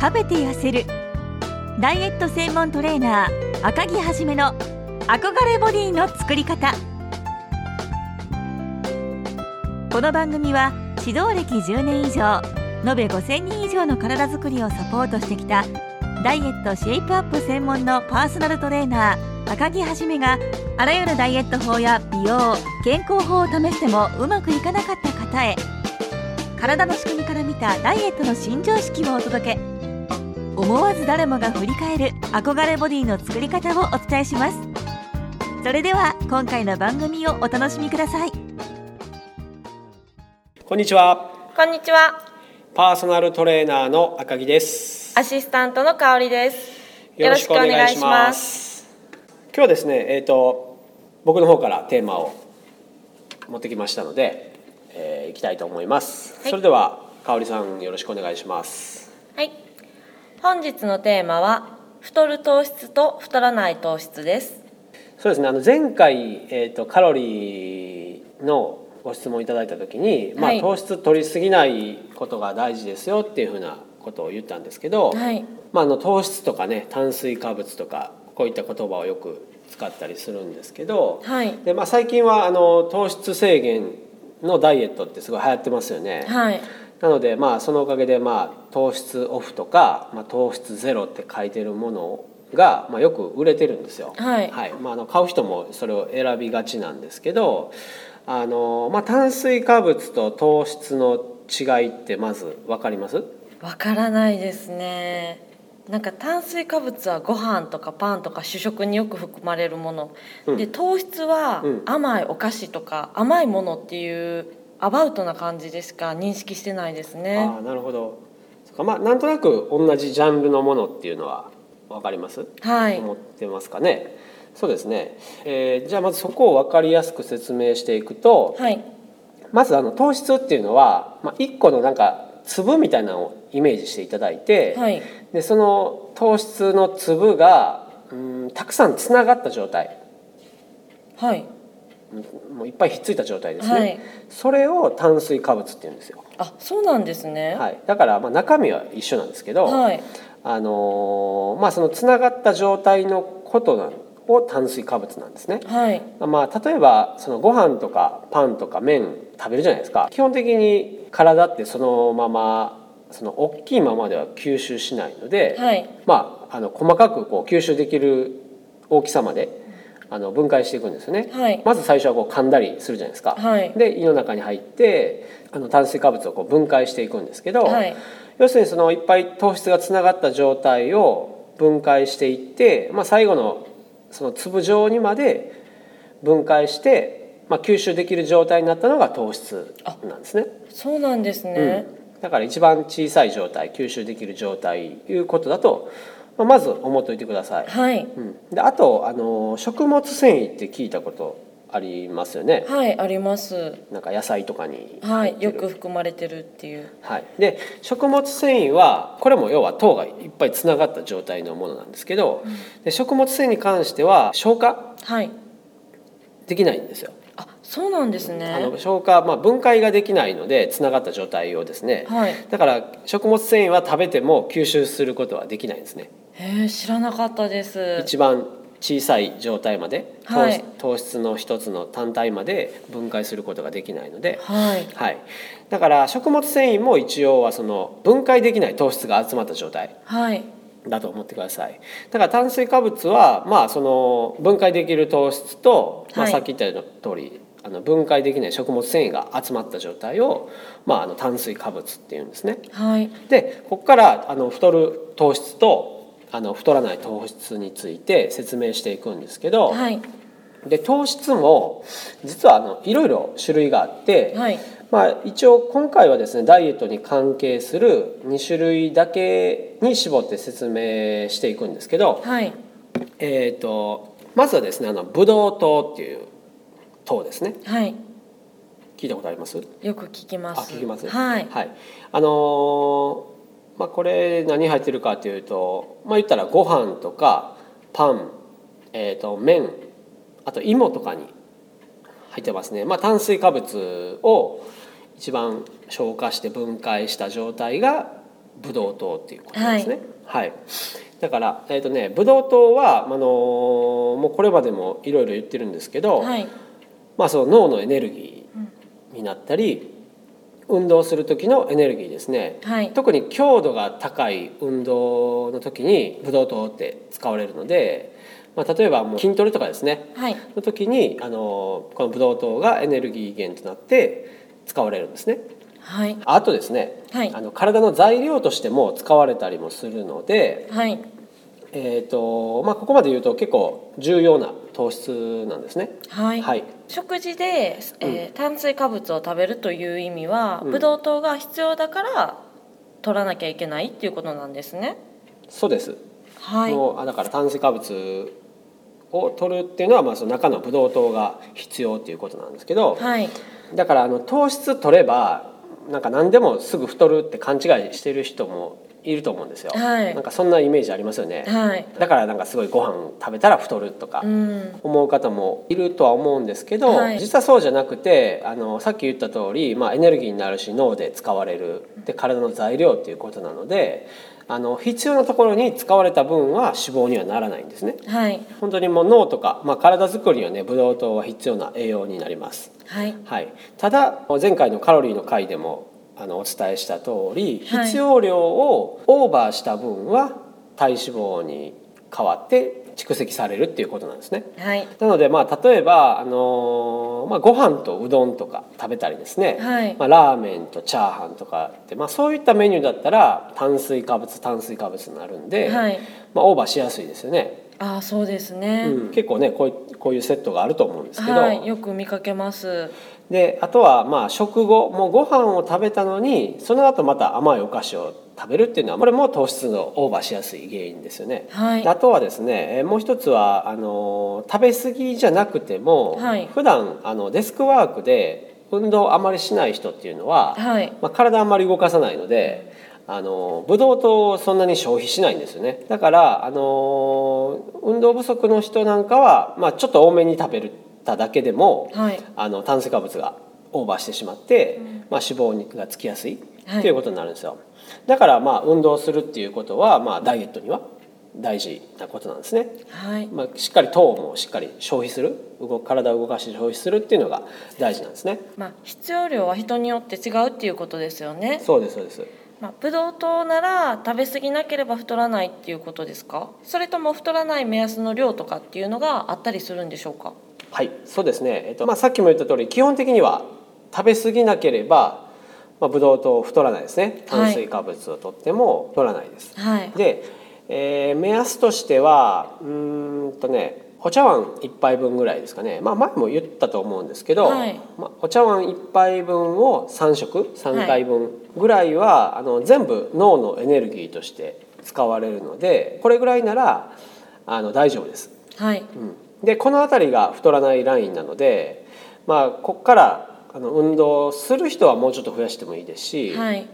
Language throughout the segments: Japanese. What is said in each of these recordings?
食べて痩せる。ダイエット専門トレーナー赤木はじめの憧れボディの作り方。この番組は指導歴10年以上延べ5000人以上の体づくりをサポートしてきたダイエットシェイプアップ専門のパーソナルトレーナー赤木はじめがあらゆるダイエット法や美容健康法を試してもうまくいかなかった方へ体の仕組みから見たダイエットの新常識をお届け。思わず誰もが振り返る憧れボディの作り方をお伝えしますそれでは今回の番組をお楽しみくださいこんにちはこんにちは。パーソナルトレーナーの赤木ですアシスタントの香りです。よろしくお願いします。今日はですねえっ、と僕の方からテーマを持ってきましたので、えー、いきたいと思います、はいそれでは香里さんよろしくお願いしますはい。本日のテーマは太る糖質と太らない糖質です。そうですねあの前回、えー、とカロリーのご質問いただいた時に、まあはい糖質取りすぎないことが大事ですよっていうふうなことを言ったんですけど、はい。まあ、あの糖質とかね炭水化物とかこういった言葉をよく使ったりするんですけど、はい。でまあ、最近はあの糖質制限のダイエットってすごい流行ってますよね。はい。なのでまあそのおかげでまあ糖質オフとか、まあ、糖質ゼロって書いてるものが、まあ、よく売れてるんですよ。はいまあ、あの買う人もそれを選びがちなんですけどあの、まあ、炭水化物と糖質の違いってまず分かります？わからないですね。なんか炭水化物はご飯とかパンとか主食によく含まれるもの、うんで糖質はうん甘いお菓子とか甘いものっていうアバウトな感じでしか認識してないですね。ああなるほどそっかまあなんとなく同じジャンルのものっていうのは分かります、はい。思ってますかね？そうですね、えーじゃあまずそこを分かりやすく説明していくとはい。まずあの糖質っていうのは、まあ、1個のなんか粒みたいなのをイメージしていただいて、はい。でその糖質の粒がうんたくさんつながった状態はい。うんもういっぱいひっついた状態ですね、はい。それを炭水化物っていうんですよ、あ、そうなんですね。はい、だからまあ中身は一緒なんですけど、はい。あのーまあそのつながった状態のことなを炭水化物なんですね。はい。まあ例えばそのご飯とかパンとか麺食べるじゃないですか。基本的に体ってそのままその大きいままでは吸収しないので、はい。まああの細かくこう吸収できる大きさまであの分解していくんですよね。はい。まず最初はこう噛んだりするじゃないですか。はい。で胃の中に入ってあの炭水化物をこう分解していくんですけど、はい。要するにそのいっぱい糖質がつながった状態を分解していって、まあ、最後のその粒状にまで分解して、まあ、吸収できる状態になったのが糖質なんですね。そうなんですね。だから一番小さい状態吸収できる状態いうことだと、まず思っておいてください。はい。うん、であとあの食物繊維って聞いたことありますよね？はい、あります。なんか野菜とかにはい、よく含まれてるっていう。はい、で食物繊維はこれも要は糖がいっぱいつながった状態のものなんですけど、で食物繊維に関しては消化はい。できないんですよ。あ、そうなんですあねの。消化、まあ、分解ができないのでつながった状態をですね、はい。だから食物繊維は食べても吸収することはできないんですね。へえ、知らなかったです。一番小さい状態まで糖,、はい糖質の一つの単体まで分解することができないので、はい。はい、だから食物繊維も一応はその分解できない糖質が集まった状態はい。だと思ってくださいだから炭水化物はまあその分解できる糖質と、まあ、はいさっき言ったような通りあの分解できない食物繊維が集まった状態を、まあ、あの炭水化物っていうんですねはい。でここからあの太る糖質とあの太らない糖質について説明していくんですけど、はい。で糖質も実はあのいろいろ種類があって、はい。まあ、一応今回はですねダイエットに関係する2種類だけに絞って説明していくんですけど、はい。えー、とまずはですねあのブドウ糖っていう糖ですねはい。聞いたことあります？よく聞きます。あ聞きます？はい。はいあのーまあ、これ何入ってるかというとまあ言ったらご飯とかパン、えー、と麺あと芋とかに入ってますね、まあ、炭水化物を一番消化して分解した状態がブドウ糖っていうことですね。はい、だから、えーとね、ブドウ糖は、あのーもうこれまでもいろいろ言ってるんですけど、はいまあ、その脳のエネルギーになったり運動する時のエネルギーですね。はい。特に強度が高い運動の時にブドウ糖って使われるので、まあ、例えばもう筋トレとかですね。はい。の時にあのこのブドウ糖がエネルギー源となって使われるんですね。はい。あとですね、はい。あの体の材料としても使われたりもするので、はい。えーとまあ、ここまで言うと結構重要な糖質なんですね。はい、はい。食事で、えー炭水化物を食べるという意味は、うん。ブドウ糖が必要だから取らなきゃいけないっていうことなんですね。そうです。はい。もうあだから炭水化物を取るっていうのは、まあ、その中のブドウ糖が必要っていうことなんですけど、はい。だからあの糖質取ればなんか何でもすぐ太るって勘違いしてる人もいると思うんですよ、はい。なんかそんなイメージありますよね、はい。だからなんかすごいご飯食べたら太るとかうん。思う方もいるとは思うんですけど、はい。実はそうじゃなくてあのさっき言った通り、まあ、エネルギーになるし脳で使われるで体の材料っていうことなのであの必要なところに使われた分は脂肪にはならないんですね。はい。本当にもう脳とか、まあ、体作りにはねブドウ糖は必要な栄養になります、はい。はい、ただ前回のカロリーの回でもあのお伝えした通りはい。必要量をオーバーした分は体脂肪に変わって蓄積されるっていうことなんですね。はい。なのでまあ例えば、あのーまあ、ご飯とうどんとか食べたりですね、はい。まあ、ラーメンとチャーハンとかって、まあ、そういったメニューだったら炭水化物炭水化物になるんで、はい。まあ、オーバーしやすいですよね、ああそうですね、うん、結構ねこういうこういうセットがあると思うんですけど、はいよく見かけます。であとはまあ食後もうご飯を食べたのにその後また甘いお菓子を食べるっていうのはこれも糖質のオーバーしやすい原因ですよね。はい。あとはですねえーもう一つはあの食べ過ぎじゃなくても、はい。普段あのデスクワークで運動あまりしない人っていうのは、はい。まあ、体あんまり動かさないのであのブドウ糖をそんなに消費しないんですよね。だからあの運動不足の人なんかは、まあ、ちょっと多めに食べただけでも、はい。あの炭水化物がオーバーしてしまって、まあ、脂肪がつきやすいはい。っていうことになるんですよ、だからまあ運動するっていうことは、まあ、ダイエットには大事なことなんですね、はい。まあ、しっかり糖もしっかり消費する。動体を動かして消費するっていうのが大事なんですね。まあ必要量は人によって違うっていうことですよね。そうですそうですまあ、ブドウ糖なら食べ過ぎなければ太らないっていうことですか？それとも太らない目安の量とかっていうのがあったりするんでしょうか？はいそうですね、えっとまあ、さっきも言った通り基本的には食べ過ぎなければ、まあ、ブドウ糖太らないですね。炭水化物をとっても太らないです、はいで、えー目安としてはうーんとねお茶碗1杯分ぐらいですかね、まあ、前も言ったと思うんですけど、はい。まあ、お茶碗1杯分を3食3回分ぐらいは、あの全部脳のエネルギーとして使われるのでこれぐらいならあの大丈夫です。はい。うん。でこの辺りが太らないラインなので、まあ、ここからあの運動する人はもうちょっと増やしてもいいですし、はい。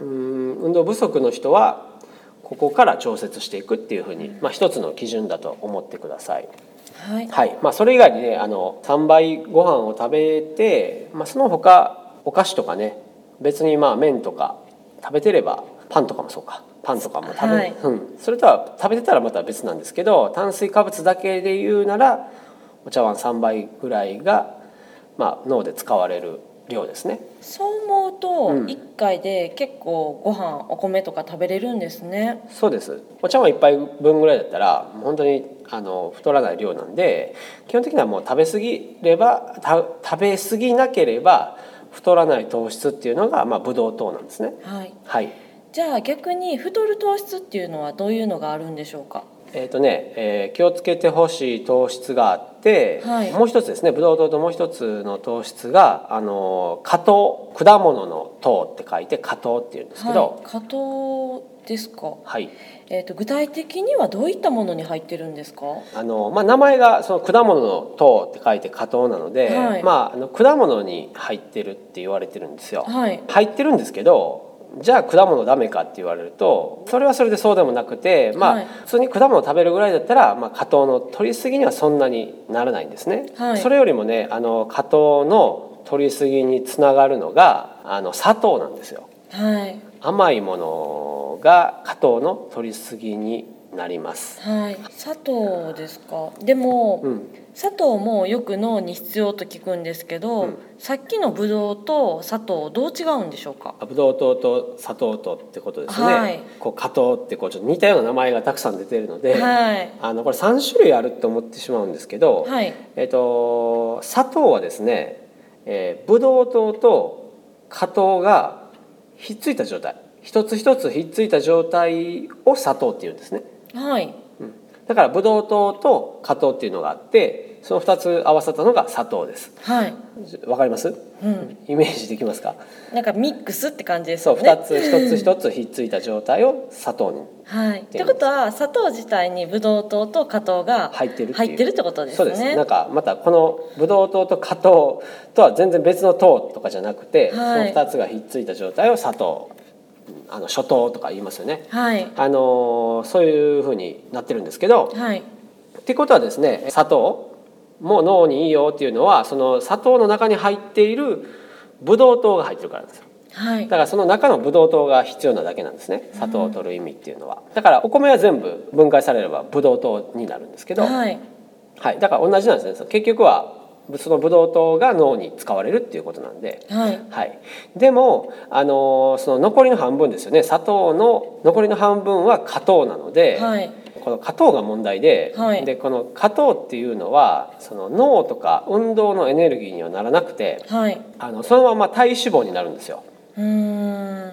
うん運動不足の人はここから調節していくっていうふうに、まあ、一つの基準だと思ってください。はい。はい。まあ、それ以外にねあの3倍ご飯を食べて、まあ、その他お菓子とかね別にまあ麺とか食べてればパンとかもそうか。パンとかも食べ、はい。うん、それとは食べてたらまた別なんですけど炭水化物だけで言うならお茶碗3杯ぐらいが、まあ、脳で使われる量ですね。そう思うとうん。1回で結構ご飯お米とか食べれるんですね。そうです。お茶碗1杯分ぐらいだったら本当にあの太らない量なんで基本的にはもう食べ過ぎればた食べ過ぎなければ太らない糖質っていうのが、まあ、ブドウ糖なんですね。はい。はい。じゃあ逆に太る糖質っていうのはどういうのがあるんでしょうか？えーとねえー気をつけてほしい糖質があって、はい。もう一つですねブドウ糖ともう一つの糖質があの果糖果物の糖って書いて果糖っていうんですけはい。ど、果糖ですか、はい。えー、と具体的にはどういったものに入ってるんですか？あのまあ、名前がその果物の糖って書いて果糖なので、はい。まあ、あの果物に入ってるって言われてるんですよ。はい。入ってるんですけどじゃあ果物ダメかって言われるとそれはそれでそうでもなくて、まあはい普通に果物食べるぐらいだったら、まあ、果糖の取りすぎにはそんなにならないんですね。はいそれよりもねあの果糖の取りすぎにつながるのがあの砂糖なんですよ。はい甘いものが果糖の取りすぎになります。はい。砂糖ですか？でも、うん、砂糖もよく脳に必要と聞くんですけど、うん。さっきのブドウと砂糖どう違うんでしょうか？ブドウ糖と砂糖とってことですね。はい。こう果糖ってこうちょっと似たような名前がたくさん出てるので、はい。あのこれ3種類あると思ってしまうんですけど、はい。えっと砂糖はですね、えー、ブドウ糖と果糖がひっついた状態。一つ一つひっついた状態を砂糖っていうんですね。はい。うん。だからブドウ糖と果糖っていうのがあってその2つ合わさったのが砂糖です。はい、わかります？うん、イメージできますか？なんかミックスって感じですそうよね2つ一つ一つひっついた状態を砂糖に。はい。ってことは砂糖自体にブドウ糖と果糖が入ってる入ってるってことですね。そうです。なんかまたこのブドウ糖と果糖とは全然別の糖とかじゃなくて、はい。その2つがひっついた状態を砂糖。うんあの初糖とか言いますよね。はい。あのーそういうふうになってるんですけどはい。ってことはですね砂糖も脳にいいよっていうのはその砂糖の中に入っているブドウ糖が入ってるからなんですよ。はい。だからその中のブドウ糖が必要なだけなんですね。砂糖を取る意味っていうのは。だからお米は全部分解されればブドウ糖になるんですけど、はい。はい、だから同じなんですね結局はそのブドウ糖が脳に使われるっていうことなんで、はい。はい、でも、あのーその残りの半分ですよね。砂糖の残りの半分は果糖なので、はい。この果糖が問題で,、はい。でこの果糖っていうのはその脳とか運動のエネルギーにはならなくてはい。あのそのまま体脂肪になるんですよ。うー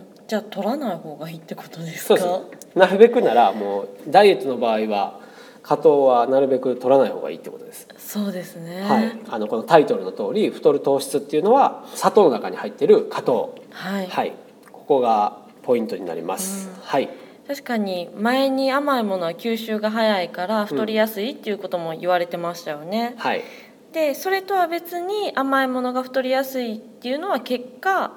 ん。じゃあ取らない方がいいってことですか？なるべくならもうダイエットの場合は果糖はなるべく取らない方がいいってことです。そうですね。はい、あのこのタイトルの通り太る糖質っていうのは砂糖の中に入ってる果糖、はい。はい、ここがポイントになります。はい、確かに前に甘いものは吸収が早いから太りやすいっていうことも言われてましたよね、はい、でそれとは別に甘いものが太りやすいっていうのは結果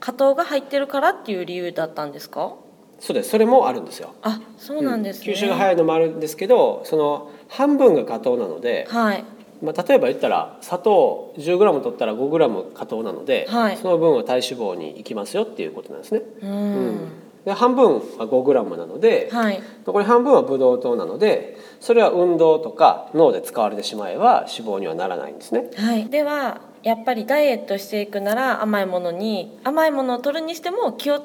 果糖が入ってるからっていう理由だったんですか？そうです。それもあるんですよ。あそうなんですね、吸収が早いのもあるんですけど、その半分が果糖なので、はい。まあ例えば言ったら砂糖 10g 取ったら 5g 果糖なので、はい。その分は体脂肪に行きますよっていうことなんですね。うん、うん。で半分は 5g なので、はい。残り半分はブドウ糖なのでそれは運動とか脳で使われてしまえば脂肪にはならないんですね。はい、ではやっぱりダイエットしていくなら甘いものに甘いものを取るにしても気を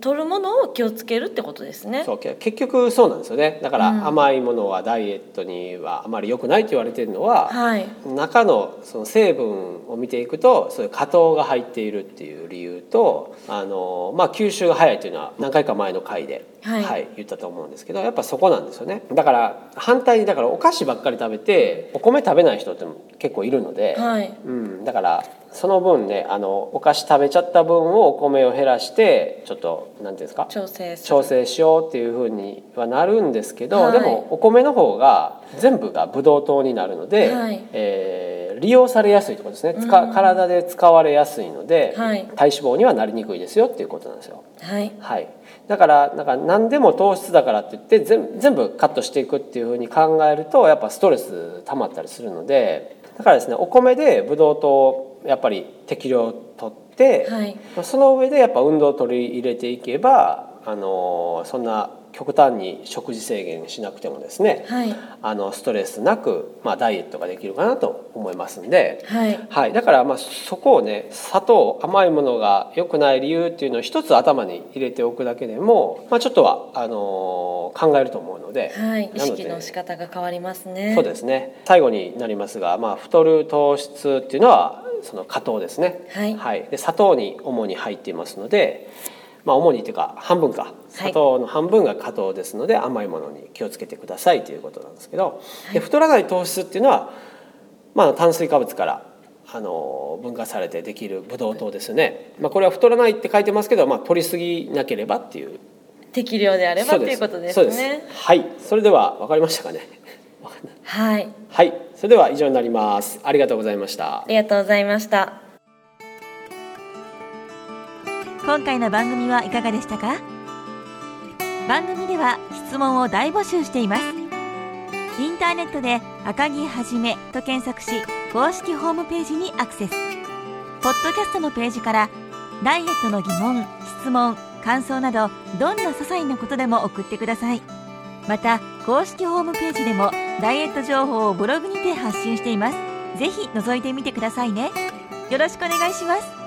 取るものを気をつけるってことですね。そうけ結局そうなんですよね。だからうん。甘いものはダイエットにはあまり良くないと言われているのは、はい。中のその成分を見ていくとそういう果糖が入っているっていう理由とあの、まあ、吸収が早いというのは何回か前の回で、はい言ったと思うんですけどやっぱそこなんですよね。だから反対にだからお菓子ばっかり食べてお米食べない人っても結構いるので、はい。うん、だからその分ねあのお菓子食べちゃった分をお米を減らしてちょっと何ていうんですか？調整調整しようっていうふうにはなるんですけど、はい。でもお米の方が全部がブドウ糖になるので、はい。えー利用されやすいところですね、使うん。体で使われやすいので、はい。体脂肪にはなりにくいですよっていうことなんですよ。はい。はい、だからなんか何でも糖質だからって言って全全部カットしていくっていうふうに考えるとやっぱストレス溜まったりするのでだからですねお米でブドウ糖をやっぱり適量取って、はい。その上でやっぱ運動を取り入れていけばあのそんな極端に食事制限しなくてもですねはい。あのストレスなく、まあ、ダイエットができるかなと思いますんで。はい。はい、だからまあそこをね砂糖甘いものが良くない理由っていうのを一つ頭に入れておくだけでも、まあ、ちょっとはあのー考えると思うので、はい。意識の仕方が変わりますね。そうですね。最後になりますが、まあ、太る糖質っていうのはその果糖ですね、はい。で砂糖に主に入っていますので、まあ、主にっていうか半分か。砂糖の半分が果糖ですので、甘いものに気をつけてくださいということなんですけど、で太らない糖質っていうのは、まあ、炭水化物からあの分化されてできるブドウ糖ですよね、まあ、これは太らないって書いてますけど、まあ、取りすぎなければっていう。適量であればということですそうねはい。それでは分かりましたかね？はい。はい。それでは以上になります。ありがとうございました。ありがとうございました。今回の番組はいかがでしたか？番組では質問を大募集しています。インターネットで赤木はじめと検索し公式ホームページにアクセス。ポッドキャストのページからダイエットの疑問質問感想などどんな些細なことでも送ってください。また公式ホームページでもダイエット情報をブログにて発信しています。ぜひ覗いてみてくださいね。よろしくお願いします。